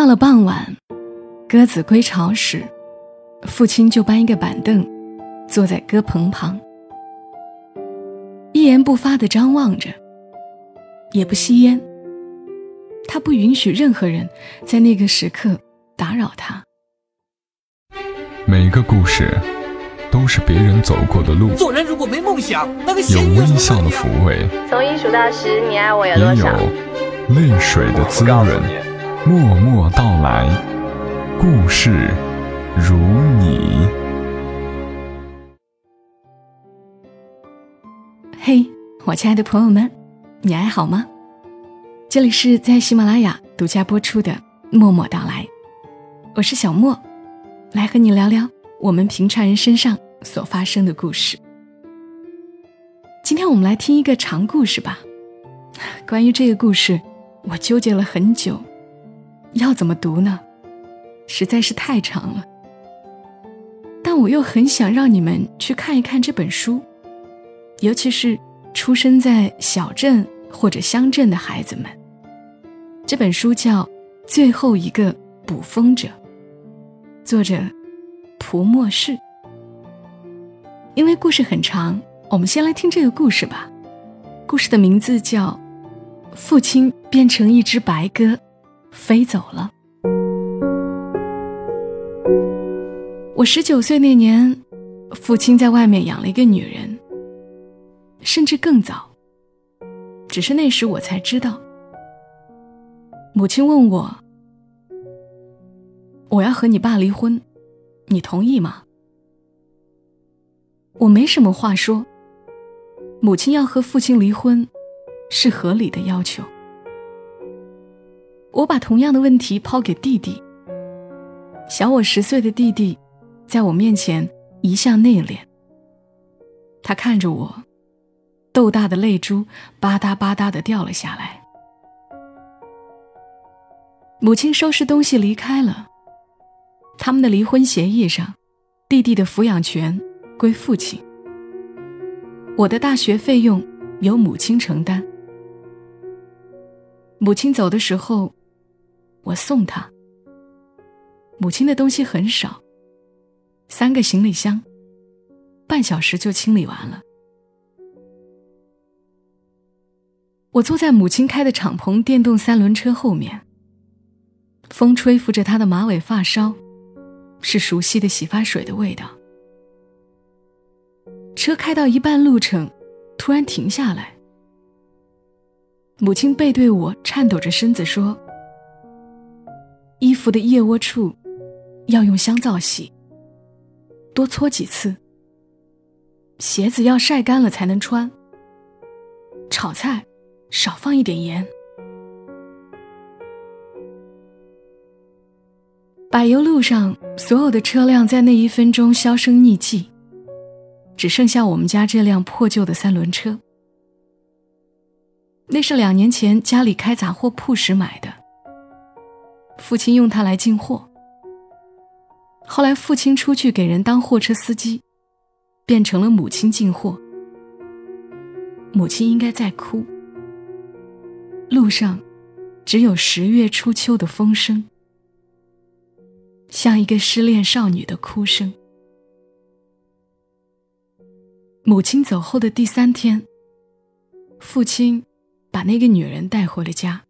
到了傍晚，鸽子归巢时，父亲就搬一个板凳，坐在鸽棚旁，一言不发地张望着，也不吸烟。他不允许任何人在那个时刻打扰他。每个故事都是别人走过的路，做人如果没梦想，那个有微笑的抚慰，从一数到十，你爱我有多也有少？泪水的滋润。默默到来，故事如你。嘿，我亲爱的朋友们，你还好吗？这里是在喜马拉雅独家播出的《默默到来》，我是小莫，来和你聊聊我们平常人身上所发生的故事。今天我们来听一个长故事吧。关于这个故事，我纠结了很久。要怎么读呢？实在是太长了。但我又很想让你们去看一看这本书，尤其是出生在小镇或者乡镇的孩子们。这本书叫《最后一个捕风者》，作者蒲默氏。因为故事很长，我们先来听这个故事吧。故事的名字叫《父亲变成一只白鸽》。飞走了。我十九岁那年，父亲在外面养了一个女人，甚至更早。只是那时我才知道。母亲问我：“我要和你爸离婚，你同意吗？”我没什么话说。母亲要和父亲离婚，是合理的要求。我把同样的问题抛给弟弟。小我十岁的弟弟，在我面前一向内敛。他看着我，豆大的泪珠吧嗒吧嗒的掉了下来。母亲收拾东西离开了。他们的离婚协议上，弟弟的抚养权归父亲。我的大学费用由母亲承担。母亲走的时候。我送他。母亲的东西很少，三个行李箱，半小时就清理完了。我坐在母亲开的敞篷电动三轮车后面，风吹拂着她的马尾发梢，是熟悉的洗发水的味道。车开到一半路程，突然停下来。母亲背对我，颤抖着身子说。衣服的腋窝处要用香皂洗，多搓几次。鞋子要晒干了才能穿。炒菜少放一点盐。柏油路上所有的车辆在那一分钟销声匿迹，只剩下我们家这辆破旧的三轮车。那是两年前家里开杂货铺时买的。父亲用它来进货。后来父亲出去给人当货车司机，变成了母亲进货。母亲应该在哭。路上，只有十月初秋的风声，像一个失恋少女的哭声。母亲走后的第三天，父亲把那个女人带回了家。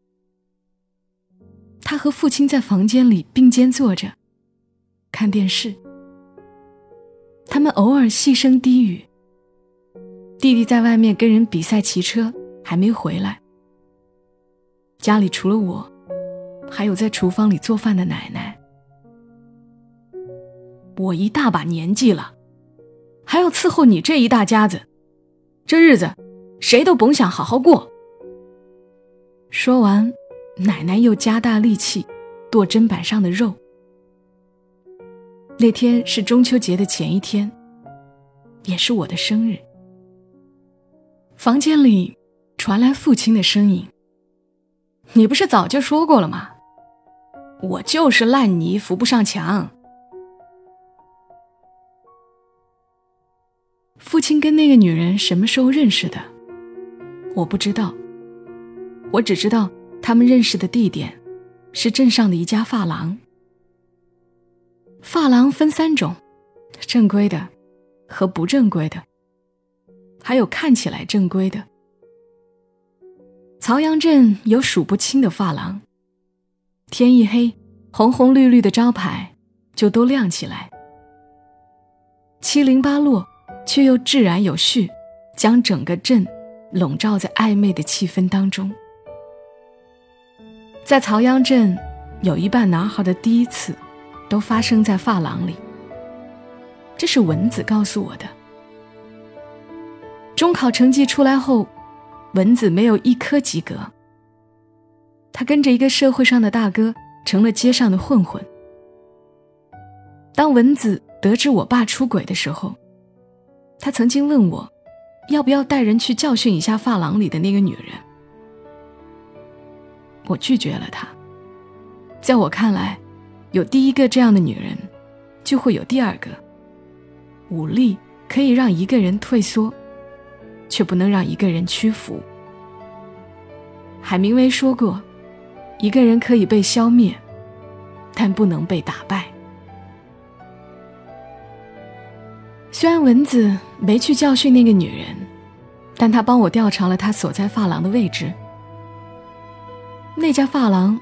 他和父亲在房间里并肩坐着，看电视。他们偶尔细声低语。弟弟在外面跟人比赛骑车，还没回来。家里除了我，还有在厨房里做饭的奶奶。我一大把年纪了，还要伺候你这一大家子，这日子谁都甭想好好过。说完。奶奶又加大力气剁砧板上的肉。那天是中秋节的前一天，也是我的生日。房间里传来父亲的声音：“你不是早就说过了吗？我就是烂泥扶不上墙。”父亲跟那个女人什么时候认识的？我不知道。我只知道。他们认识的地点是镇上的一家发廊。发廊分三种：正规的和不正规的，还有看起来正规的。曹阳镇有数不清的发廊，天一黑，红红绿绿的招牌就都亮起来，七零八落，却又自然有序，将整个镇笼罩在暧昧的气氛当中。在曹阳镇，有一半男孩的第一次，都发生在发廊里。这是蚊子告诉我的。中考成绩出来后，蚊子没有一科及格。他跟着一个社会上的大哥，成了街上的混混。当蚊子得知我爸出轨的时候，他曾经问我，要不要带人去教训一下发廊里的那个女人。我拒绝了他。在我看来，有第一个这样的女人，就会有第二个。武力可以让一个人退缩，却不能让一个人屈服。海明威说过：“一个人可以被消灭，但不能被打败。”虽然蚊子没去教训那个女人，但他帮我调查了她所在发廊的位置。那家发廊，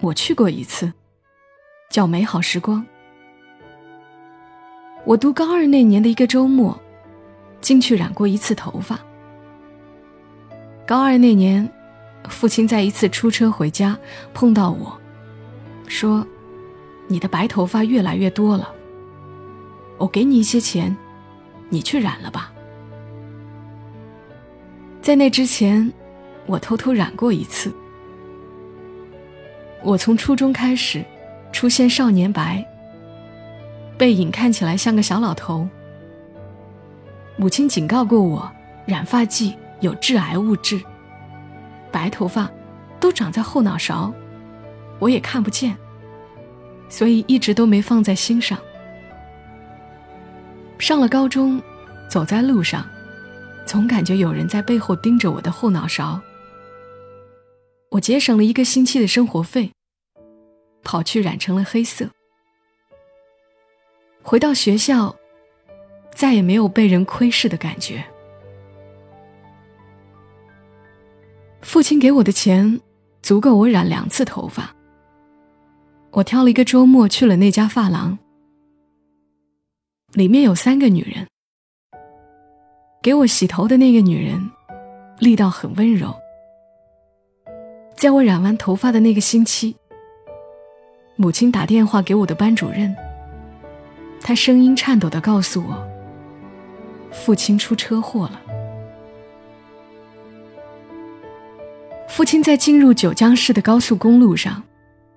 我去过一次，叫美好时光。我读高二那年的一个周末，进去染过一次头发。高二那年，父亲在一次出车回家碰到我，说：“你的白头发越来越多了，我给你一些钱，你去染了吧。”在那之前，我偷偷染过一次。我从初中开始，出现少年白，背影看起来像个小老头。母亲警告过我，染发剂有致癌物质。白头发都长在后脑勺，我也看不见，所以一直都没放在心上。上了高中，走在路上，总感觉有人在背后盯着我的后脑勺。我节省了一个星期的生活费，跑去染成了黑色。回到学校，再也没有被人窥视的感觉。父亲给我的钱足够我染两次头发。我挑了一个周末去了那家发廊，里面有三个女人。给我洗头的那个女人，力道很温柔。在我染完头发的那个星期，母亲打电话给我的班主任。她声音颤抖的告诉我：“父亲出车祸了。”父亲在进入九江市的高速公路上，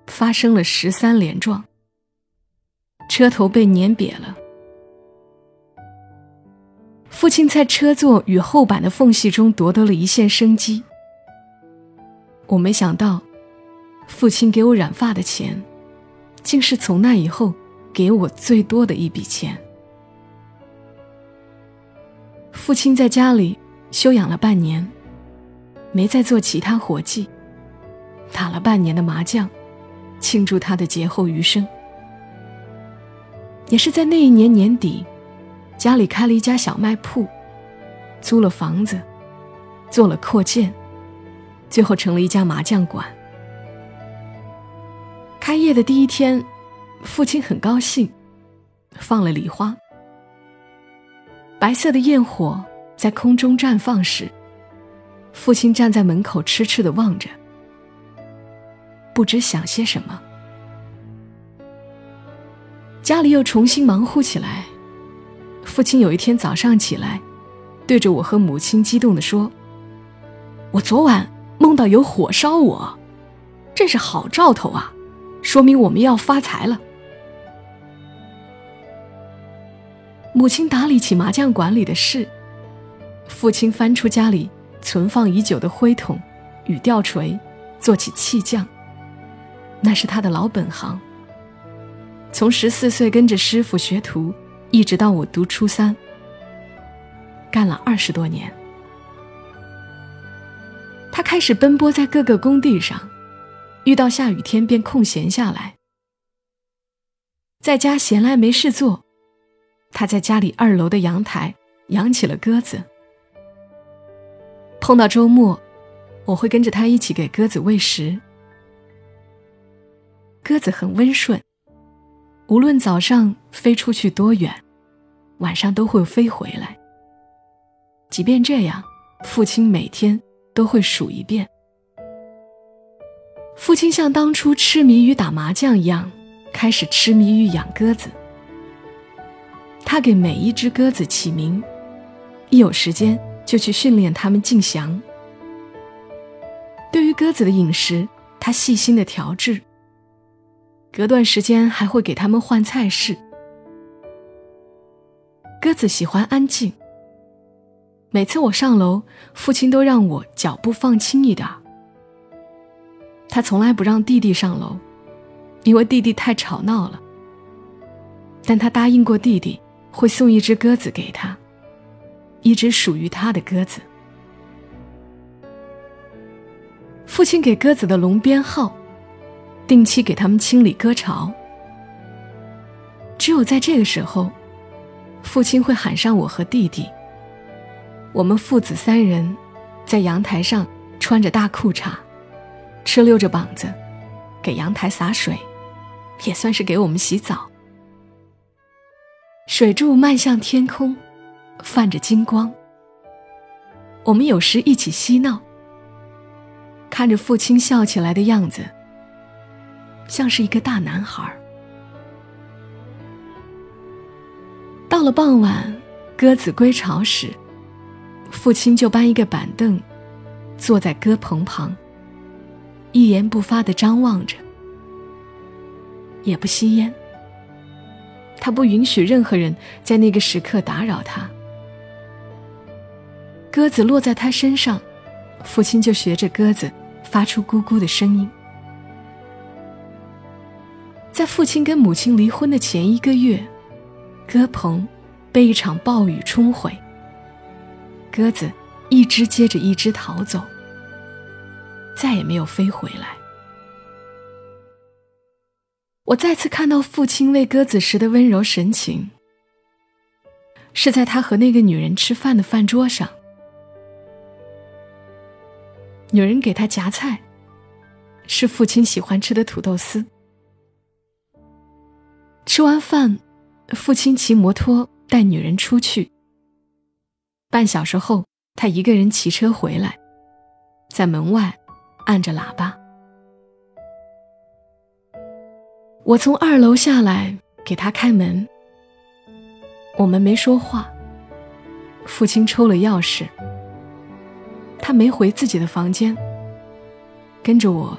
发生了十三连撞，车头被碾瘪了。父亲在车座与后板的缝隙中夺得了一线生机。我没想到，父亲给我染发的钱，竟是从那以后给我最多的一笔钱。父亲在家里休养了半年，没再做其他活计，打了半年的麻将，庆祝他的劫后余生。也是在那一年年底，家里开了一家小卖铺，租了房子，做了扩建。最后成了一家麻将馆。开业的第一天，父亲很高兴，放了礼花。白色的焰火在空中绽放时，父亲站在门口痴痴的望着，不知想些什么。家里又重新忙活起来。父亲有一天早上起来，对着我和母亲激动的说：“我昨晚。”梦到有火烧我，这是好兆头啊，说明我们要发财了。母亲打理起麻将馆里的事，父亲翻出家里存放已久的灰桶与吊锤，做起砌匠。那是他的老本行。从十四岁跟着师傅学徒，一直到我读初三，干了二十多年。他开始奔波在各个工地上，遇到下雨天便空闲下来，在家闲来没事做，他在家里二楼的阳台养起了鸽子。碰到周末，我会跟着他一起给鸽子喂食。鸽子很温顺，无论早上飞出去多远，晚上都会飞回来。即便这样，父亲每天都会数一遍。父亲像当初痴迷于打麻将一样，开始痴迷于养鸽子。他给每一只鸽子起名，一有时间就去训练它们竞翔。对于鸽子的饮食，他细心的调制。隔段时间还会给它们换菜式。鸽子喜欢安静。每次我上楼，父亲都让我脚步放轻一点。他从来不让弟弟上楼，因为弟弟太吵闹了。但他答应过弟弟，会送一只鸽子给他，一只属于他的鸽子。父亲给鸽子的笼编号，定期给他们清理鸽巢。只有在这个时候，父亲会喊上我和弟弟。我们父子三人，在阳台上穿着大裤衩。哧溜着膀子，给阳台洒水，也算是给我们洗澡。水柱漫向天空，泛着金光。我们有时一起嬉闹，看着父亲笑起来的样子，像是一个大男孩。到了傍晚，鸽子归巢时，父亲就搬一个板凳，坐在鸽棚旁。一言不发的张望着，也不吸烟。他不允许任何人在那个时刻打扰他。鸽子落在他身上，父亲就学着鸽子发出咕咕的声音。在父亲跟母亲离婚的前一个月，鸽棚被一场暴雨冲毁，鸽子一只接着一只逃走。再也没有飞回来。我再次看到父亲喂鸽子时的温柔神情，是在他和那个女人吃饭的饭桌上。女人给他夹菜，是父亲喜欢吃的土豆丝。吃完饭，父亲骑摩托带女人出去。半小时后，他一个人骑车回来，在门外。按着喇叭，我从二楼下来给他开门。我们没说话。父亲抽了钥匙，他没回自己的房间，跟着我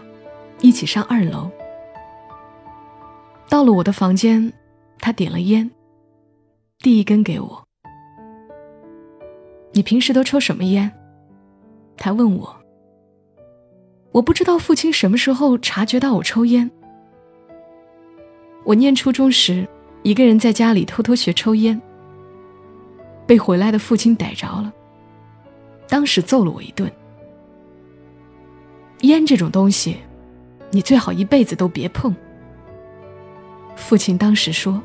一起上二楼。到了我的房间，他点了烟，递一根给我。你平时都抽什么烟？他问我。我不知道父亲什么时候察觉到我抽烟。我念初中时，一个人在家里偷偷学抽烟，被回来的父亲逮着了，当时揍了我一顿。烟这种东西，你最好一辈子都别碰。父亲当时说：“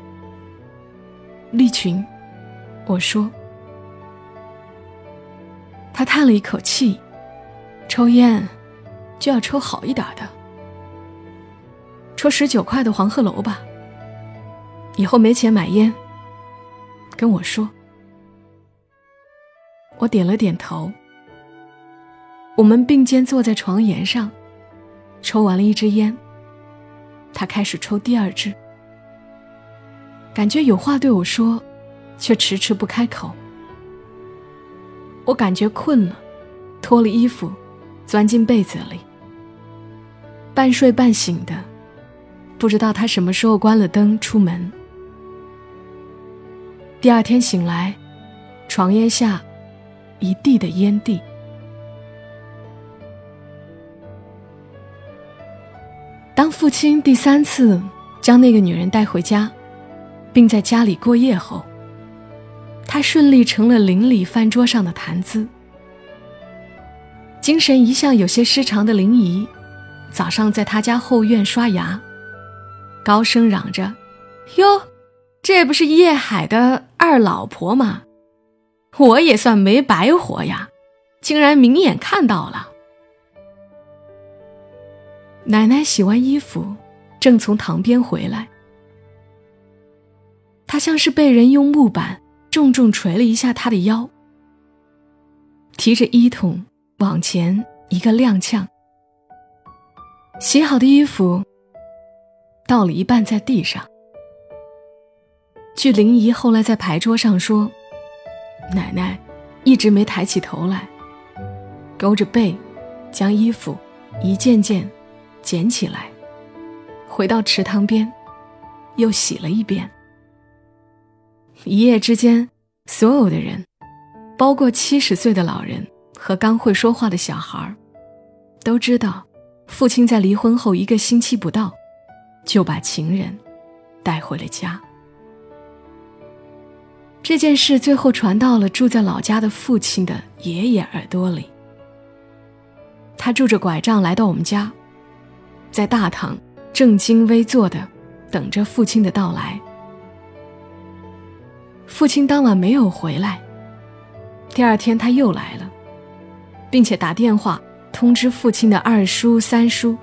利群。”我说。他叹了一口气，抽烟。就要抽好一点的，抽十九块的黄鹤楼吧。以后没钱买烟，跟我说。我点了点头。我们并肩坐在床沿上，抽完了一支烟，他开始抽第二支，感觉有话对我说，却迟迟不开口。我感觉困了，脱了衣服，钻进被子里。半睡半醒的，不知道他什么时候关了灯出门。第二天醒来，床沿下一地的烟蒂。当父亲第三次将那个女人带回家，并在家里过夜后，他顺利成了邻里饭桌上的谈资。精神一向有些失常的林姨。早上在他家后院刷牙，高声嚷着：“哟，这不是叶海的二老婆吗？我也算没白活呀，竟然明眼看到了。”奶奶洗完衣服，正从塘边回来，她像是被人用木板重重捶了一下他的腰，提着衣桶往前一个踉跄。洗好的衣服倒了一半在地上。据林姨后来在牌桌上说，奶奶一直没抬起头来，勾着背，将衣服一件件捡起来，回到池塘边，又洗了一遍。一夜之间，所有的人，包括七十岁的老人和刚会说话的小孩都知道。父亲在离婚后一个星期不到，就把情人带回了家。这件事最后传到了住在老家的父亲的爷爷耳朵里。他拄着拐杖来到我们家，在大堂正襟危坐的等着父亲的到来。父亲当晚没有回来，第二天他又来了，并且打电话。通知父亲的二叔、三叔。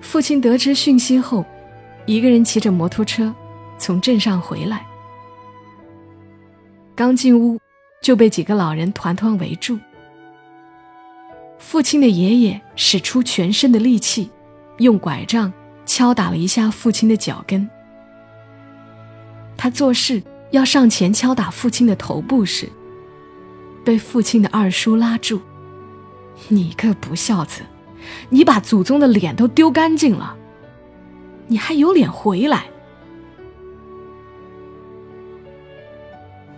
父亲得知讯息后，一个人骑着摩托车从镇上回来。刚进屋，就被几个老人团团围住。父亲的爷爷使出全身的力气，用拐杖敲打了一下父亲的脚跟。他做事要上前敲打父亲的头部时，被父亲的二叔拉住。你个不孝子，你把祖宗的脸都丢干净了，你还有脸回来？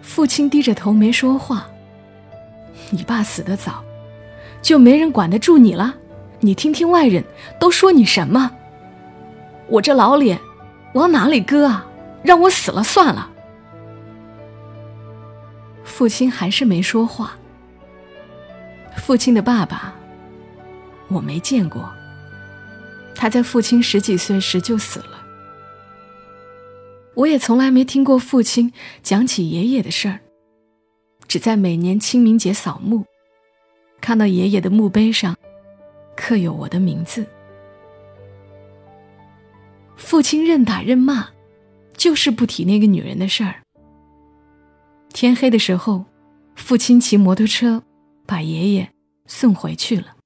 父亲低着头没说话。你爸死得早，就没人管得住你了。你听听外人都说你什么？我这老脸往哪里搁啊？让我死了算了。父亲还是没说话。父亲的爸爸，我没见过。他在父亲十几岁时就死了。我也从来没听过父亲讲起爷爷的事儿，只在每年清明节扫墓，看到爷爷的墓碑上刻有我的名字。父亲任打任骂，就是不提那个女人的事儿。天黑的时候，父亲骑摩托车。把爷爷送回去了。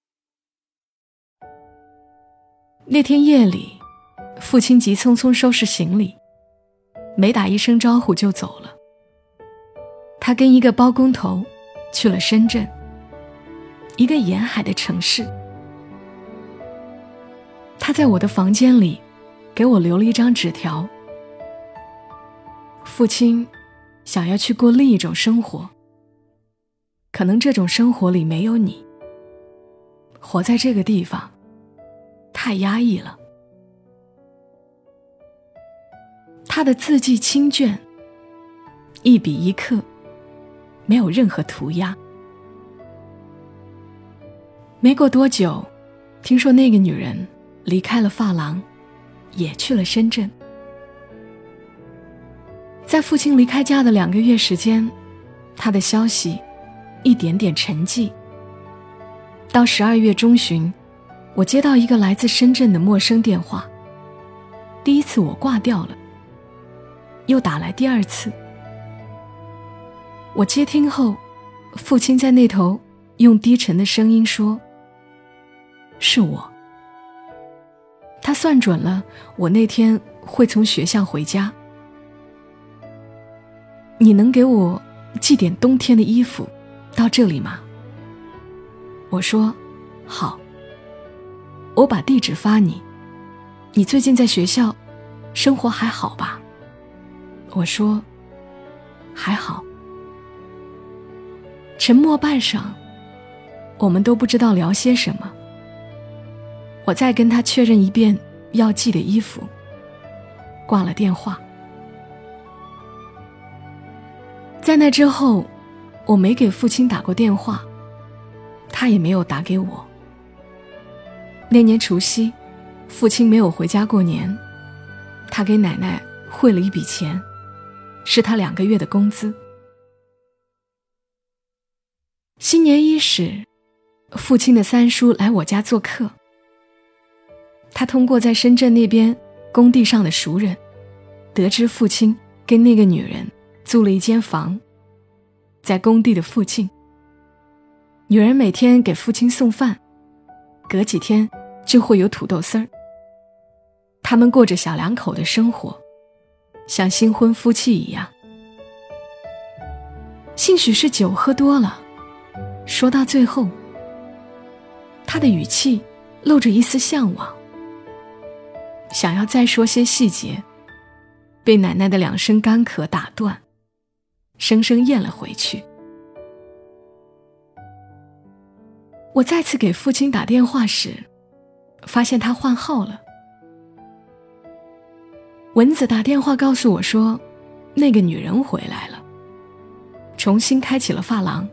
那天夜里，父亲急匆匆收拾行李，没打一声招呼就走了。他跟一个包工头去了深圳，一个沿海的城市。他在我的房间里给我留了一张纸条。父亲想要去过另一种生活。可能这种生活里没有你，活在这个地方太压抑了。他的字迹清隽，一笔一刻没有任何涂鸦。没过多久，听说那个女人离开了发廊，也去了深圳。在父亲离开家的两个月时间，他的消息。一点点沉寂。到十二月中旬，我接到一个来自深圳的陌生电话。第一次我挂掉了，又打来第二次。我接听后，父亲在那头用低沉的声音说：“是我。”他算准了我那天会从学校回家。你能给我寄点冬天的衣服？到这里吗？我说，好。我把地址发你。你最近在学校，生活还好吧？我说，还好。沉默半晌，我们都不知道聊些什么。我再跟他确认一遍要寄的衣服。挂了电话。在那之后。我没给父亲打过电话，他也没有打给我。那年除夕，父亲没有回家过年，他给奶奶汇了一笔钱，是他两个月的工资。新年伊始，父亲的三叔来我家做客。他通过在深圳那边工地上的熟人，得知父亲跟那个女人租了一间房，在工地的附近。女人每天给父亲送饭，隔几天就会有土豆丝儿。他们过着小两口的生活，像新婚夫妻一样。兴许是酒喝多了，说到最后，他的语气露着一丝向往。想要再说些细节，被奶奶的两声干咳打断，生生咽了回去。我再次给父亲打电话时，发现他换号了。蚊子打电话告诉我说，那个女人回来了，重新开启了发廊。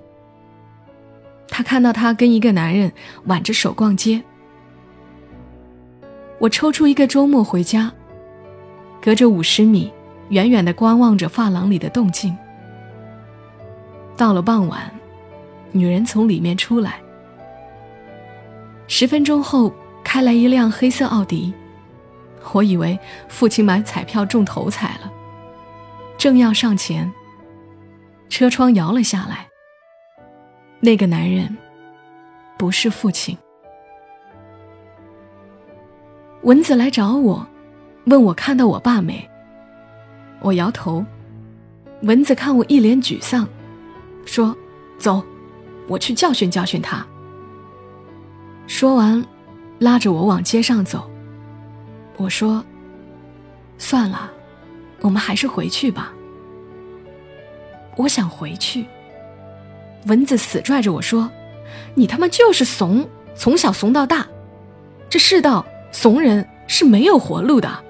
他看到她跟一个男人挽着手逛街。我抽出一个周末回家，隔着五十米，远远的观望着发廊里的动静。到了傍晚，女人从里面出来。十分钟后，开来一辆黑色奥迪，我以为父亲买彩票中头彩了，正要上前，车窗摇了下来。那个男人，不是父亲。蚊子来找我，问我看到我爸没。我摇头。蚊子看我一脸沮丧，说：“走，我去教训教训他。”说完，拉着我往街上走。我说：“算了，我们还是回去吧。”我想回去。蚊子死拽着我说：“你他妈就是怂，从小怂到大，这世道。”怂人是没有活路的。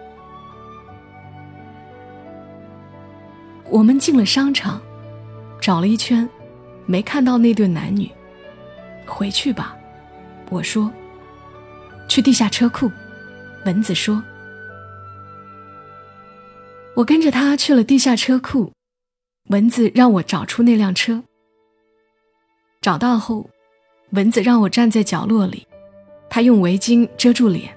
我们进了商场，找了一圈，没看到那对男女。回去吧，我说。去地下车库，蚊子说。我跟着他去了地下车库，蚊子让我找出那辆车。找到后，蚊子让我站在角落里，他用围巾遮住脸。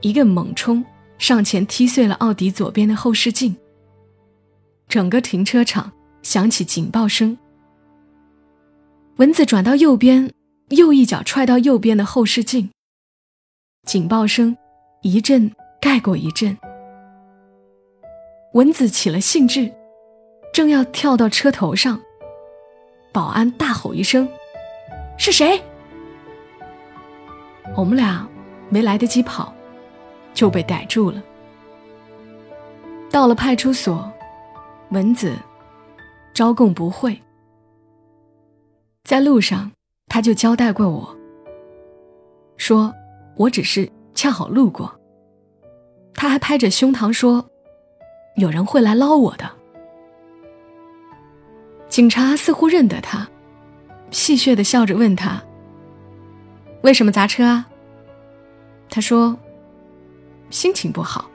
一个猛冲，上前踢碎了奥迪左边的后视镜。整个停车场响起警报声。蚊子转到右边，又一脚踹到右边的后视镜。警报声一阵盖过一阵。蚊子起了兴致，正要跳到车头上，保安大吼一声：“是谁？”我们俩没来得及跑。就被逮住了。到了派出所，蚊子招供不讳。在路上，他就交代过我，说我只是恰好路过。他还拍着胸膛说，有人会来捞我的。警察似乎认得他，戏谑的笑着问他：“为什么砸车啊？”他说。心情不好，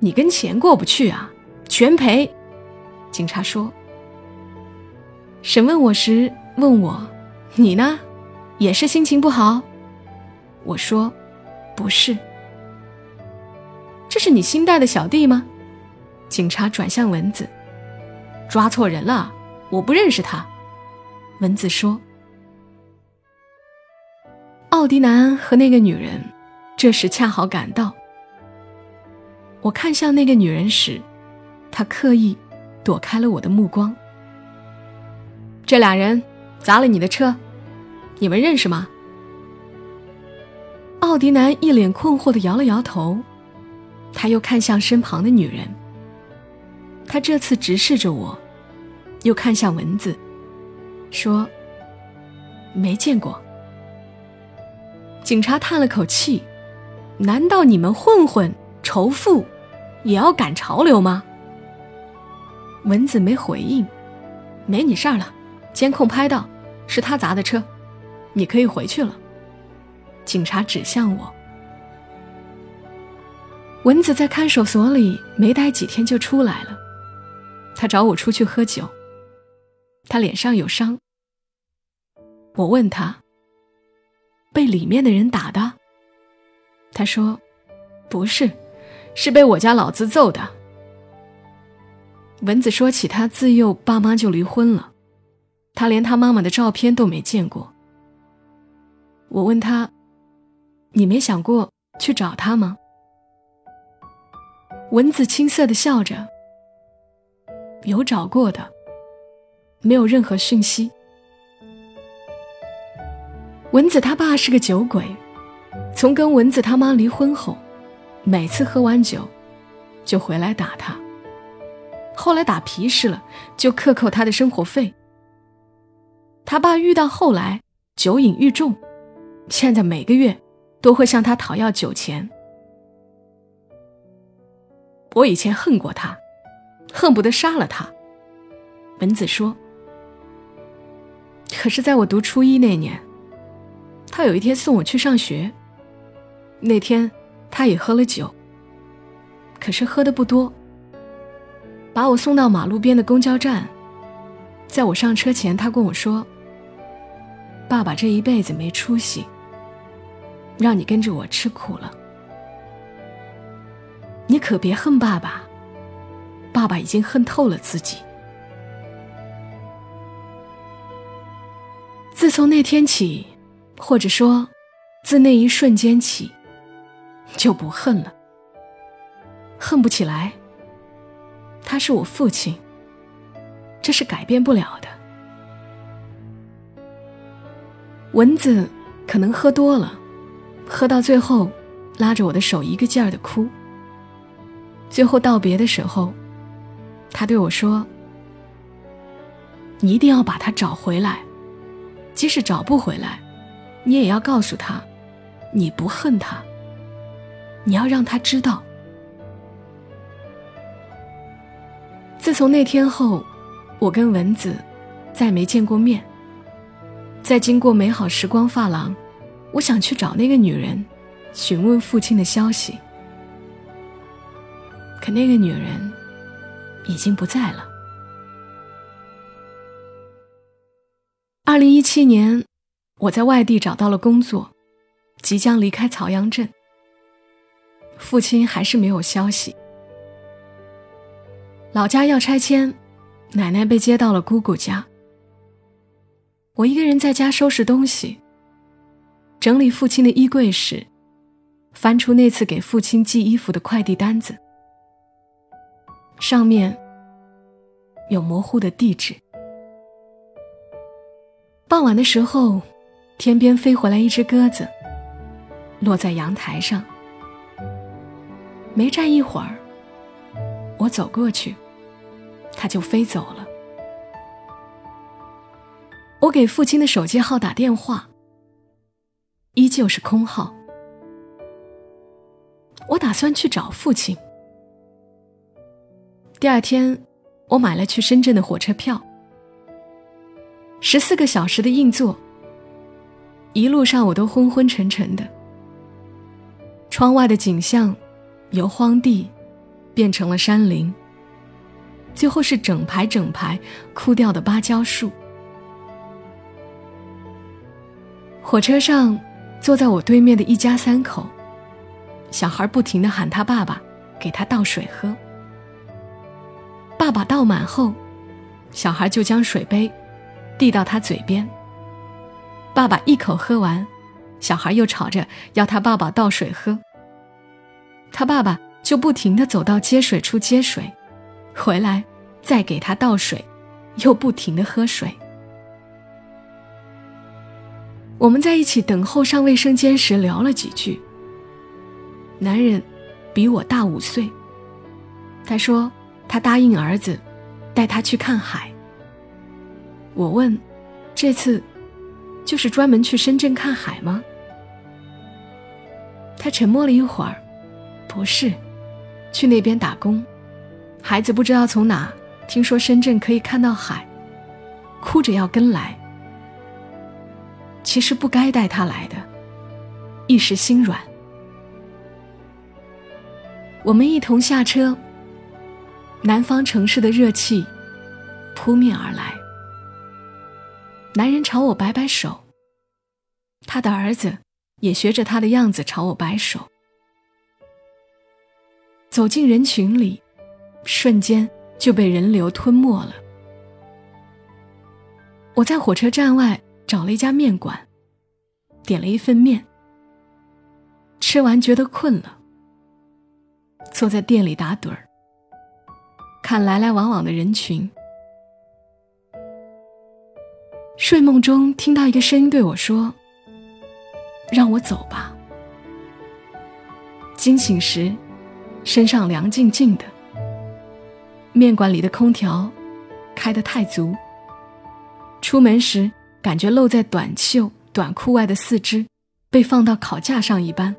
你跟钱过不去啊？全赔！警察说。审问我时问我，你呢？也是心情不好？我说，不是。这是你新带的小弟吗？警察转向蚊子，抓错人了，我不认识他。蚊子说。奥迪男和那个女人。这时恰好赶到，我看向那个女人时，她刻意躲开了我的目光。这俩人砸了你的车，你们认识吗？奥迪男一脸困惑的摇了摇头，他又看向身旁的女人，他这次直视着我，又看向蚊子，说：“没见过。”警察叹了口气。难道你们混混仇富，也要赶潮流吗？蚊子没回应，没你事儿了。监控拍到是他砸的车，你可以回去了。警察指向我。蚊子在看守所里没待几天就出来了，他找我出去喝酒。他脸上有伤，我问他：“被里面的人打的？”他说：“不是，是被我家老子揍的。”蚊子说起他自幼爸妈就离婚了，他连他妈妈的照片都没见过。我问他：“你没想过去找他吗？”蚊子青涩的笑着：“有找过的，没有任何讯息。”蚊子他爸是个酒鬼，从跟蚊子他妈离婚后，每次喝完酒，就回来打他。后来打皮实了，就克扣他的生活费。他爸遇到后来酒瘾愈重，现在每个月都会向他讨要酒钱。我以前恨过他，恨不得杀了他。文子说：“可是在我读初一那年，他有一天送我去上学。那天他也喝了酒，可是喝的不多。”把我送到马路边的公交站，在我上车前，他跟我说：“爸爸这一辈子没出息，让你跟着我吃苦了。你可别恨爸爸，爸爸已经恨透了自己。自从那天起，或者说，自那一瞬间起，就不恨了，恨不起来。”他是我父亲，这是改变不了的。蚊子可能喝多了，喝到最后，拉着我的手一个劲儿的哭。最后道别的时候，他对我说：“你一定要把他找回来，即使找不回来，你也要告诉他，你不恨他。你要让他知道。”自从那天后，我跟蚊子再没见过面。在经过美好时光发廊，我想去找那个女人，询问父亲的消息。可那个女人已经不在了。二零一七年，我在外地找到了工作，即将离开曹阳镇。父亲还是没有消息。老家要拆迁，奶奶被接到了姑姑家。我一个人在家收拾东西，整理父亲的衣柜时，翻出那次给父亲寄衣服的快递单子，上面有模糊的地址。傍晚的时候，天边飞回来一只鸽子，落在阳台上。没站一会儿，我走过去。他就飞走了。我给父亲的手机号打电话，依旧是空号。我打算去找父亲。第二天，我买了去深圳的火车票，十四个小时的硬座。一路上我都昏昏沉沉的，窗外的景象由荒地变成了山林。最后是整排整排枯掉的芭蕉树。火车上，坐在我对面的一家三口，小孩不停的喊他爸爸，给他倒水喝。爸爸倒满后，小孩就将水杯递到他嘴边。爸爸一口喝完，小孩又吵着要他爸爸倒水喝。他爸爸就不停的走到接水处接水。回来，再给他倒水，又不停的喝水。我们在一起等候上卫生间时聊了几句。男人比我大五岁。他说他答应儿子带他去看海。我问，这次就是专门去深圳看海吗？他沉默了一会儿，不是，去那边打工。孩子不知道从哪听说深圳可以看到海，哭着要跟来。其实不该带他来的，一时心软。我们一同下车，南方城市的热气扑面而来。男人朝我摆摆手，他的儿子也学着他的样子朝我摆手。走进人群里，瞬间就被人流吞没了。我在火车站外找了一家面馆，点了一份面。吃完觉得困了，坐在店里打盹儿，看来来往往的人群。睡梦中听到一个声音对我说：“让我走吧。”惊醒时，身上凉静静的。面馆里的空调开得太足。出门时感觉露在短袖短裤外的四肢被放到烤架上一般。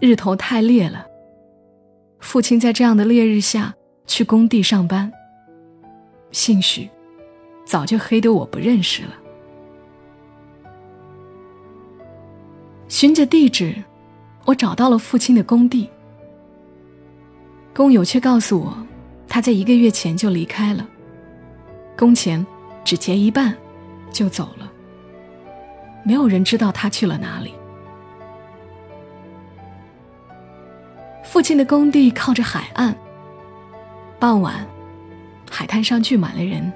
日头太烈了，父亲在这样的烈日下去工地上班。兴许。早就黑得我不认识了。循着地址，我找到了父亲的工地。工友却告诉我，他在一个月前就离开了，工钱只结一半，就走了。没有人知道他去了哪里。父亲的工地靠着海岸，傍晚，海滩上聚满了人。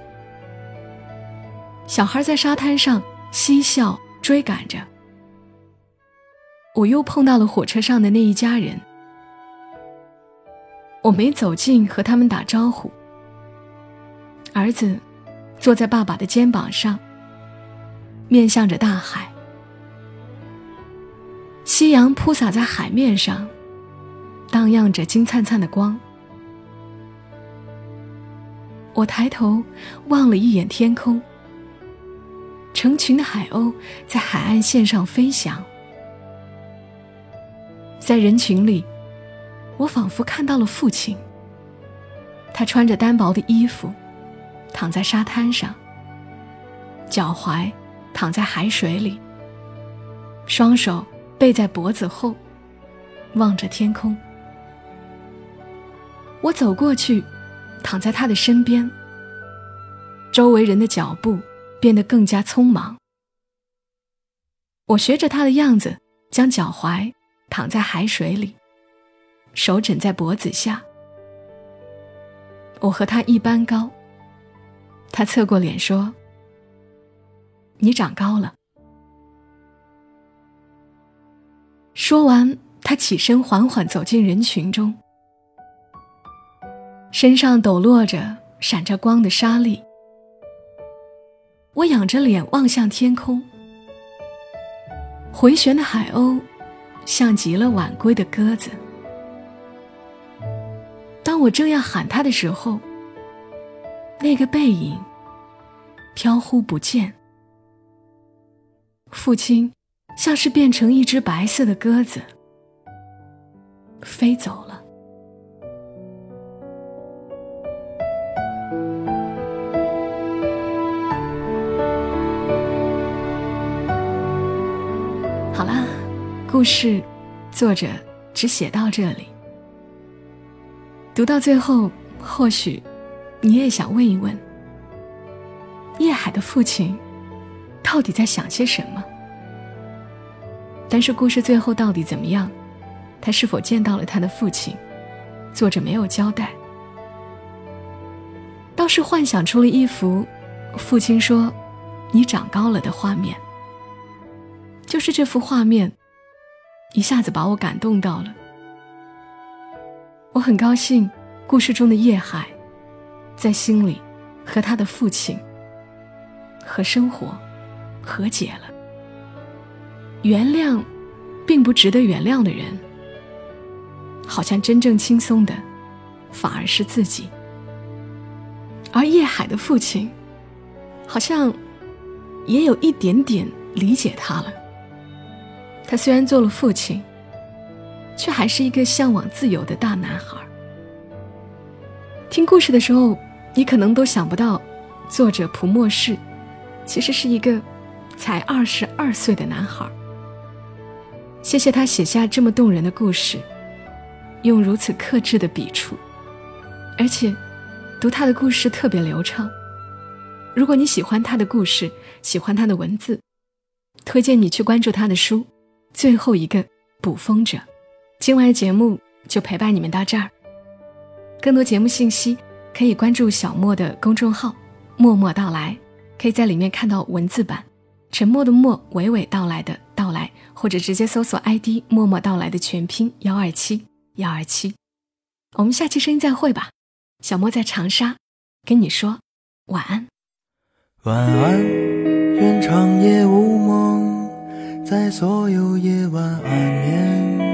小孩在沙滩上嬉笑追赶着，我又碰到了火车上的那一家人。我没走近和他们打招呼。儿子坐在爸爸的肩膀上，面向着大海。夕阳铺洒在海面上，荡漾着金灿灿的光。我抬头望了一眼天空。成群的海鸥在海岸线上飞翔，在人群里，我仿佛看到了父亲。他穿着单薄的衣服，躺在沙滩上，脚踝躺在海水里，双手背在脖子后，望着天空。我走过去，躺在他的身边，周围人的脚步。变得更加匆忙。我学着他的样子，将脚踝躺在海水里，手枕在脖子下。我和他一般高。他侧过脸说：“你长高了。”说完，他起身缓缓走进人群中，身上抖落着闪着光的沙粒。我仰着脸望向天空，回旋的海鸥，像极了晚归的鸽子。当我正要喊他的时候，那个背影飘忽不见。父亲像是变成一只白色的鸽子，飞走了。故事，作者只写到这里。读到最后，或许你也想问一问：叶海的父亲到底在想些什么？但是故事最后到底怎么样？他是否见到了他的父亲？作者没有交代，倒是幻想出了一幅父亲说“你长高了”的画面。就是这幅画面。一下子把我感动到了。我很高兴，故事中的叶海，在心里和他的父亲和生活和解了。原谅，并不值得原谅的人，好像真正轻松的，反而是自己。而叶海的父亲，好像也有一点点理解他了。他虽然做了父亲，却还是一个向往自由的大男孩。听故事的时候，你可能都想不到，作者蒲默氏其实是一个才二十二岁的男孩。谢谢他写下这么动人的故事，用如此克制的笔触，而且读他的故事特别流畅。如果你喜欢他的故事，喜欢他的文字，推荐你去关注他的书《最后一个捕风者》。今晚的节目就陪伴你们到这儿。更多节目信息可以关注小莫的公众号“默默到来”，可以在里面看到文字版。沉默的默，娓娓道来的到来，或者直接搜索 ID“ 默默到来”的全拼幺二七幺二七。我们下期声音再会吧。小莫在长沙跟你说晚安。晚安，愿长夜无梦，在所有夜晚安眠。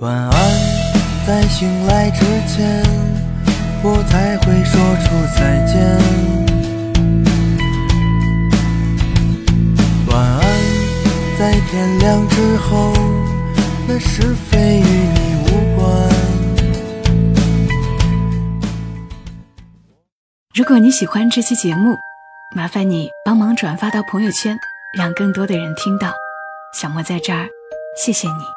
晚安。在醒来之前，我才会说出再见。晚安在天亮之后，那是非与你无关。如果你喜欢这期节目，麻烦你帮忙转发到朋友圈，让更多的人听到。小莫在这儿，谢谢你。